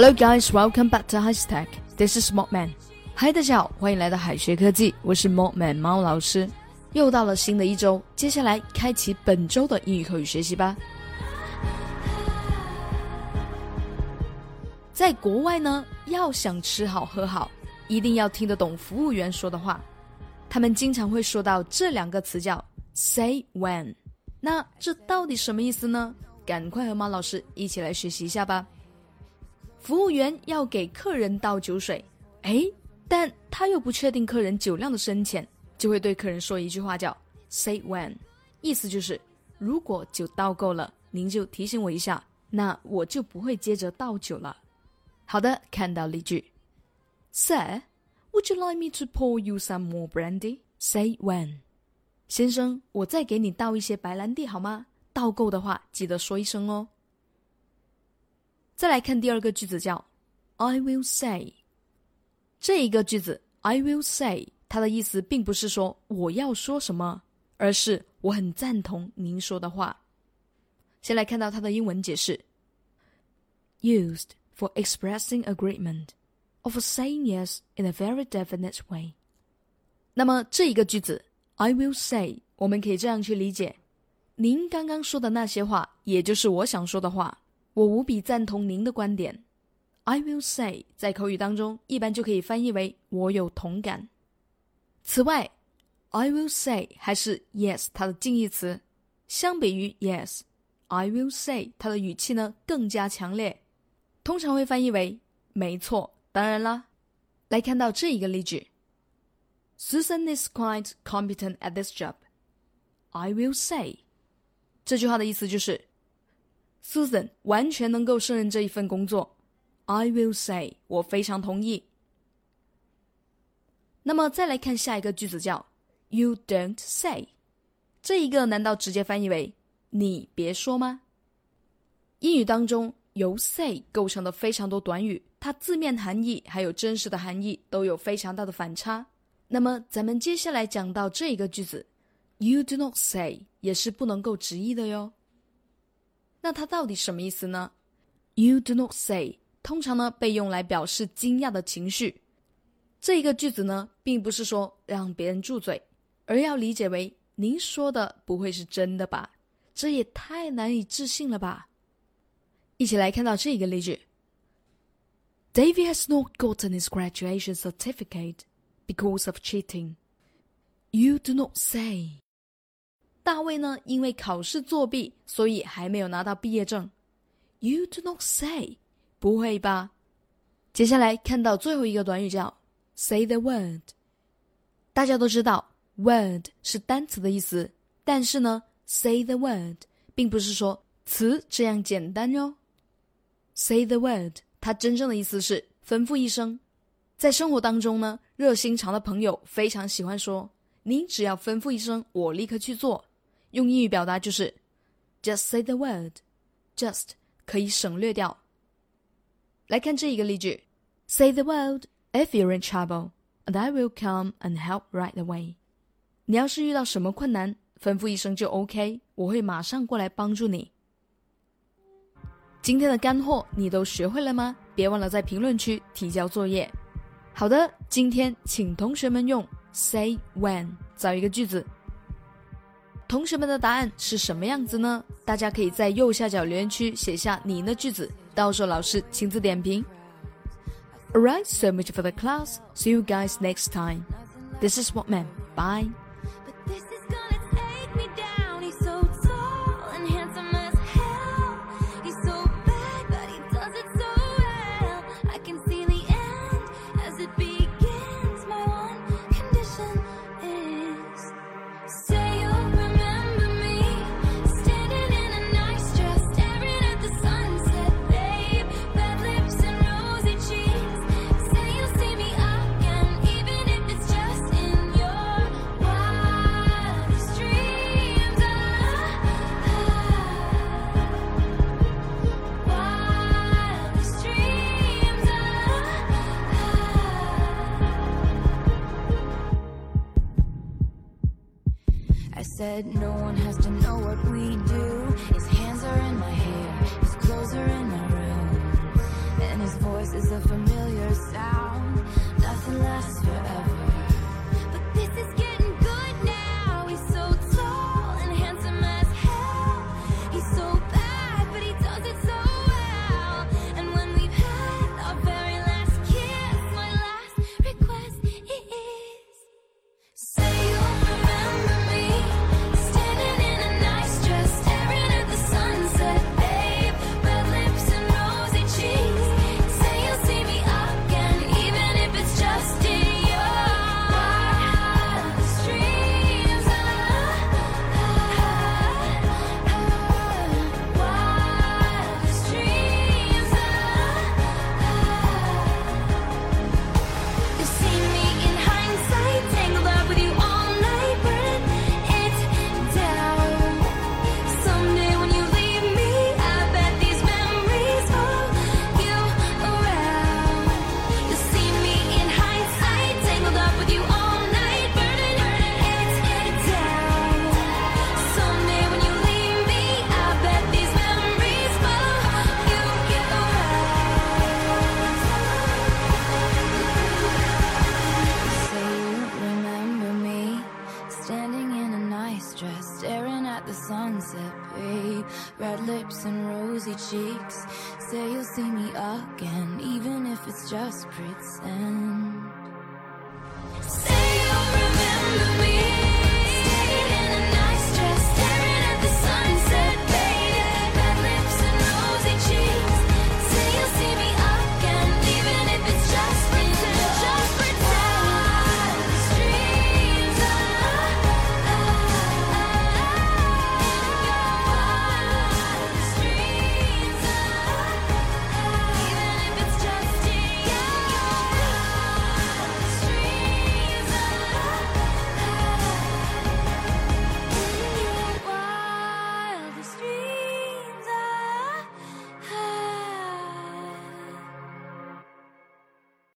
Hello guys, welcome back to High Tech. This is mortman Hi，大家好，欢迎来到海学科技，我是 mortman 猫老师。又到了新的一周，接下来开启本周的英语口语学习吧。在国外呢，要想吃好喝好，一定要听得懂服务员说的话。他们经常会说到这两个词叫 “say when”。那这到底什么意思呢？赶快和猫老师一起来学习一下吧。服务员要给客人倒酒水，哎，但他又不确定客人酒量的深浅，就会对客人说一句话叫 “say when”，意思就是如果酒倒够了，您就提醒我一下，那我就不会接着倒酒了。好的，看到例句，Sir，Would you like me to pour you some more brandy？Say when。先生，我再给你倒一些白兰地好吗？倒够的话，记得说一声哦。再来看第二个句子，叫 "I will say"。这一个句子 "I will say" 它的意思并不是说我要说什么，而是我很赞同您说的话。先来看到它的英文解释：used for expressing agreement of saying yes in a very definite way。那么这一个句子 "I will say" 我们可以这样去理解：您刚刚说的那些话，也就是我想说的话。我无比赞同您的观点。I will say 在口语当中一般就可以翻译为“我有同感”。此外，I will say 还是 yes 它的近义词。相比于 yes，I will say 它的语气呢更加强烈，通常会翻译为“没错”。当然啦，来看到这一个例句：Susan is quite competent at this job. I will say，这句话的意思就是。Susan 完全能够胜任这一份工作。I will say，我非常同意。那么再来看下一个句子，叫 You don't say。这一个难道直接翻译为你别说吗？英语当中由 say 构成的非常多短语，它字面含义还有真实的含义都有非常大的反差。那么咱们接下来讲到这一个句子，You do not say，也是不能够直译的哟。那它到底什么意思呢？You do not say 通常呢被用来表示惊讶的情绪。这一个句子呢，并不是说让别人住嘴，而要理解为您说的不会是真的吧？这也太难以置信了吧！一起来看到这个例句：David has not gotten his graduation certificate because of cheating. You do not say. 大卫呢，因为考试作弊，所以还没有拿到毕业证。You do not say，不会吧？接下来看到最后一个短语叫 say the word。大家都知道，word 是单词的意思，但是呢，say the word 并不是说词这样简单哟。say the word，它真正的意思是吩咐一声。在生活当中呢，热心肠的朋友非常喜欢说：“您只要吩咐一声，我立刻去做。”用英语表达就是 just say the word，just 可以省略掉。来看这一个例句：Say the word if you're in trouble, and I will come and help right away。你要是遇到什么困难，吩咐一声就 OK，我会马上过来帮助你。今天的干货你都学会了吗？别忘了在评论区提交作业。好的，今天请同学们用 say when 造一个句子。同学们的答案是什么样子呢？大家可以在右下角留言区写下你的句子，到时候老师亲自点评。Alright, so much for the class. See you guys next time. This is what man. Bye. Said no one has to know what we do. His hands are in my hair, his clothes are in my room, the sunset, babe. Red lips and rosy cheeks. Say you'll see me again, even if it's just pretend.